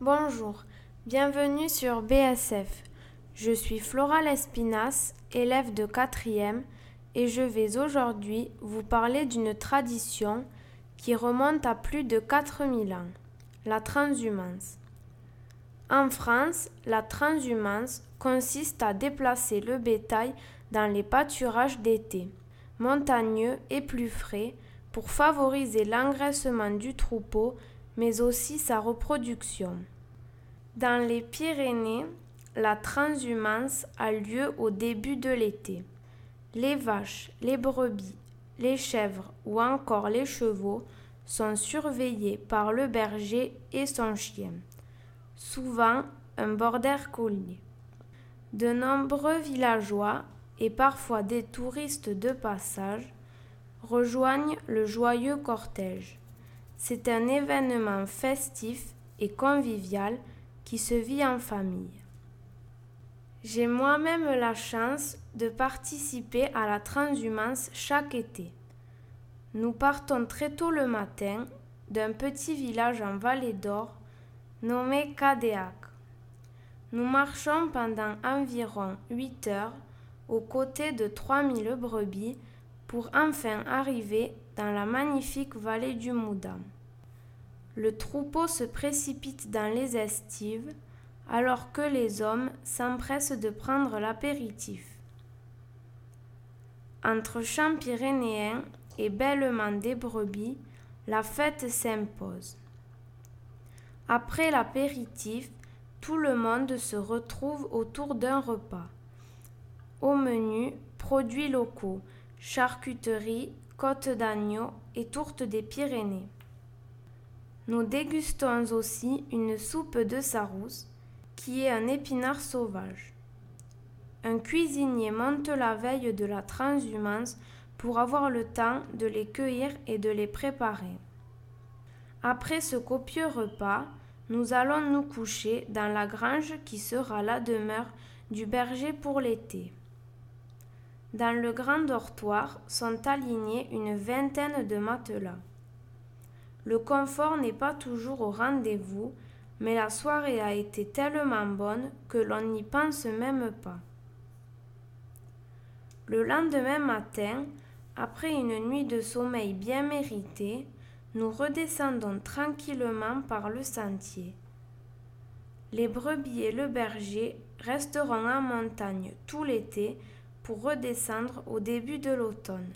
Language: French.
Bonjour, bienvenue sur BSF. Je suis Flora Lespinas, élève de 4e, et je vais aujourd'hui vous parler d'une tradition qui remonte à plus de 4000 ans, la transhumance. En France, la transhumance consiste à déplacer le bétail dans les pâturages d'été, montagneux et plus frais, pour favoriser l'engraissement du troupeau, mais aussi sa reproduction. Dans les Pyrénées, la transhumance a lieu au début de l'été. Les vaches, les brebis, les chèvres ou encore les chevaux sont surveillés par le berger et son chien, souvent un border collier. De nombreux villageois et parfois des touristes de passage rejoignent le joyeux cortège. C'est un événement festif et convivial qui se vit en famille. J'ai moi-même la chance de participer à la transhumance chaque été. Nous partons très tôt le matin d'un petit village en vallée d'Or nommé Cadéac. Nous marchons pendant environ huit heures aux côtés de 3000 brebis pour enfin arriver dans la magnifique vallée du Moudam. Le troupeau se précipite dans les estives alors que les hommes s'empressent de prendre l'apéritif. Entre champs pyrénéens et bêlement des brebis, la fête s'impose. Après l'apéritif, tout le monde se retrouve autour d'un repas. Au menu, produits locaux, charcuterie, côte d'agneau et tourte des Pyrénées. Nous dégustons aussi une soupe de sarousse, qui est un épinard sauvage. Un cuisinier monte la veille de la transhumance pour avoir le temps de les cueillir et de les préparer. Après ce copieux repas, nous allons nous coucher dans la grange qui sera la demeure du berger pour l'été. Dans le grand dortoir sont alignés une vingtaine de matelas. Le confort n'est pas toujours au rendez-vous, mais la soirée a été tellement bonne que l'on n'y pense même pas. Le lendemain matin, après une nuit de sommeil bien méritée, nous redescendons tranquillement par le sentier. Les brebis et le berger resteront en montagne tout l'été pour redescendre au début de l'automne.